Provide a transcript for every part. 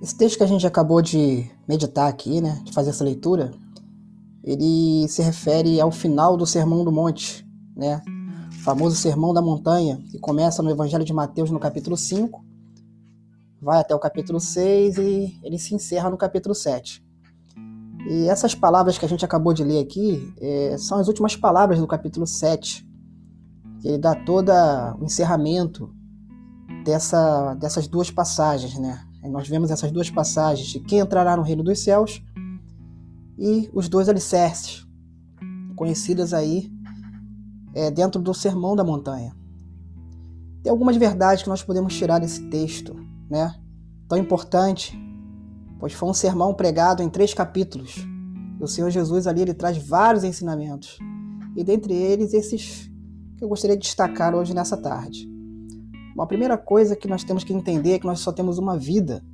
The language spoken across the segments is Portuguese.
Esse texto que a gente acabou de meditar aqui, né, de fazer essa leitura, ele se refere ao final do Sermão do Monte, né? O famoso Sermão da Montanha, que começa no Evangelho de Mateus no capítulo 5, vai até o capítulo 6 e ele se encerra no capítulo 7. E essas palavras que a gente acabou de ler aqui é, são as últimas palavras do capítulo 7, que ele dá todo o encerramento dessa, dessas duas passagens, né? Nós vemos essas duas passagens de quem entrará no reino dos céus e os dois alicerces, conhecidas aí é, dentro do Sermão da Montanha. Tem algumas verdades que nós podemos tirar desse texto, né? Tão importante, pois foi um sermão pregado em três capítulos. E o Senhor Jesus ali ele traz vários ensinamentos. E dentre eles esses que eu gostaria de destacar hoje nessa tarde. Uma primeira coisa que nós temos que entender é que nós só temos uma vida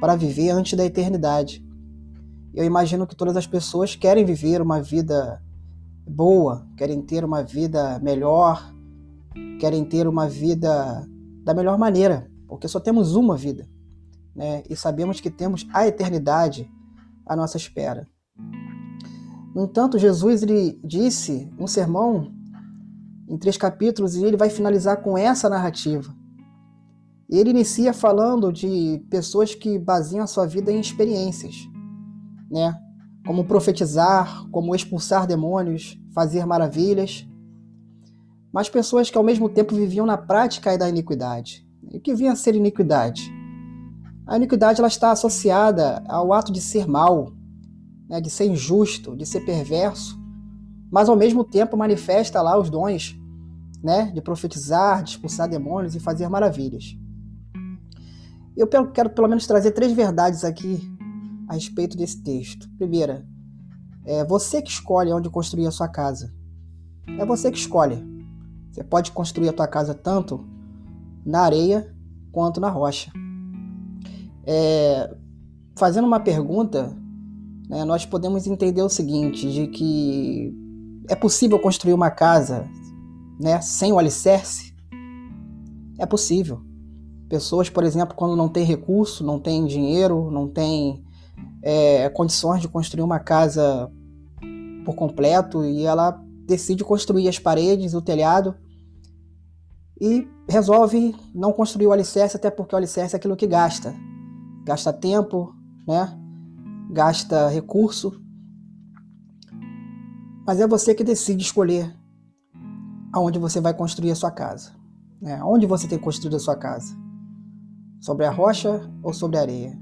para viver antes da eternidade. Eu imagino que todas as pessoas querem viver uma vida boa, querem ter uma vida melhor, querem ter uma vida da melhor maneira, porque só temos uma vida, né? E sabemos que temos a eternidade à nossa espera. No entanto, Jesus ele disse um sermão em três capítulos e ele vai finalizar com essa narrativa. Ele inicia falando de pessoas que baseiam a sua vida em experiências, né? Como profetizar, como expulsar demônios, fazer maravilhas. Mas pessoas que ao mesmo tempo viviam na prática da iniquidade. E o que vinha a ser iniquidade? A iniquidade ela está associada ao ato de ser mal, né? de ser injusto, de ser perverso, mas ao mesmo tempo manifesta lá os dons né? de profetizar, de expulsar demônios e fazer maravilhas. Eu quero pelo menos trazer três verdades aqui a respeito desse texto. Primeira, é você que escolhe onde construir a sua casa. É você que escolhe. Você pode construir a tua casa tanto na areia quanto na rocha. É, fazendo uma pergunta, né, nós podemos entender o seguinte, de que é possível construir uma casa né, sem o alicerce? É possível. Pessoas, por exemplo, quando não tem recurso, não tem dinheiro, não tem é, condições de construir uma casa por completo e ela decide construir as paredes, o telhado e resolve não construir o alicerce, até porque o alicerce é aquilo que gasta. Gasta tempo, né? gasta recurso. Mas é você que decide escolher aonde você vai construir a sua casa. Né? Onde você tem construído a sua casa? Sobre a rocha ou sobre a areia?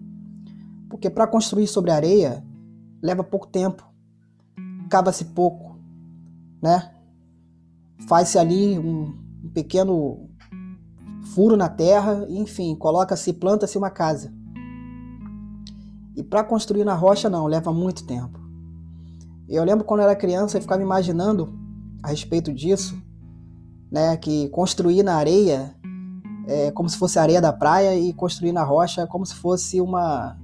Porque para construir sobre a areia leva pouco tempo, cava-se pouco, né? Faz-se ali um, um pequeno furo na terra, enfim, coloca-se, planta-se uma casa. E para construir na rocha não, leva muito tempo. Eu lembro quando era criança, eu ficava imaginando a respeito disso, né, que construir na areia é, como se fosse areia da praia e construir na rocha como se fosse uma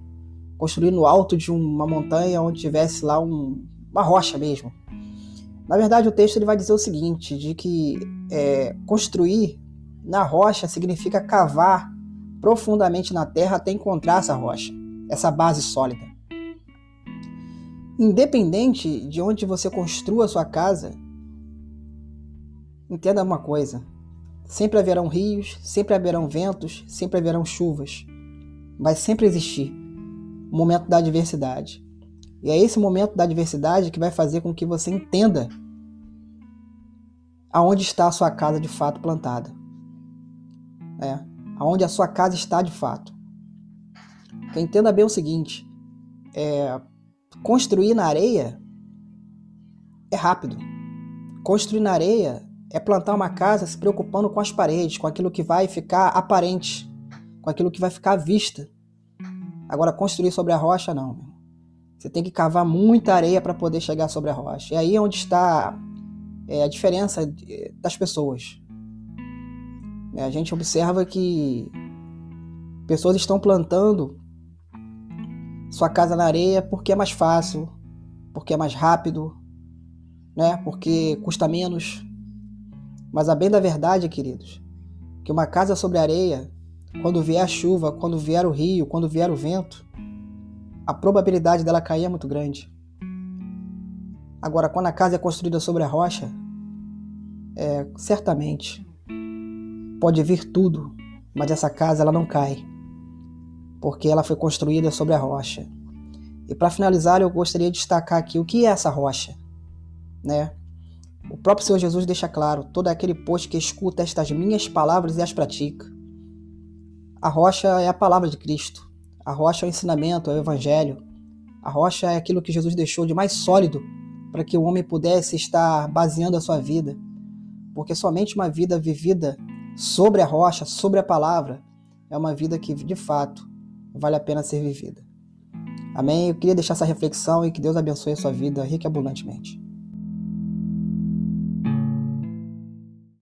construir no alto de uma montanha onde tivesse lá um, uma rocha mesmo. Na verdade, o texto ele vai dizer o seguinte, de que é, construir na rocha significa cavar profundamente na terra até encontrar essa rocha, essa base sólida. Independente de onde você construa a sua casa, entenda uma coisa: Sempre haverão rios, sempre haverão ventos, sempre haverão chuvas. Vai sempre existir o momento da adversidade. E é esse momento da adversidade que vai fazer com que você entenda aonde está a sua casa de fato plantada. É, aonde a sua casa está de fato. Entenda bem o seguinte: é, construir na areia é rápido. Construir na areia é plantar uma casa se preocupando com as paredes, com aquilo que vai ficar aparente, com aquilo que vai ficar à vista. Agora, construir sobre a rocha, não. Você tem que cavar muita areia para poder chegar sobre a rocha. E aí é onde está é, a diferença das pessoas. É, a gente observa que pessoas estão plantando sua casa na areia porque é mais fácil, porque é mais rápido, né? porque custa menos. Mas a bem da verdade, queridos, que uma casa sobre areia quando vier a chuva, quando vier o rio, quando vier o vento, a probabilidade dela cair é muito grande. Agora, quando a casa é construída sobre a rocha, é, certamente pode vir tudo, mas essa casa ela não cai, porque ela foi construída sobre a rocha. E para finalizar, eu gostaria de destacar aqui o que é essa rocha, né? O próprio Senhor Jesus deixa claro: todo aquele posto que escuta estas minhas palavras e as pratica. A rocha é a palavra de Cristo. A rocha é o ensinamento, é o evangelho. A rocha é aquilo que Jesus deixou de mais sólido para que o homem pudesse estar baseando a sua vida. Porque somente uma vida vivida sobre a rocha, sobre a palavra, é uma vida que de fato vale a pena ser vivida. Amém? Eu queria deixar essa reflexão e que Deus abençoe a sua vida rica e abundantemente.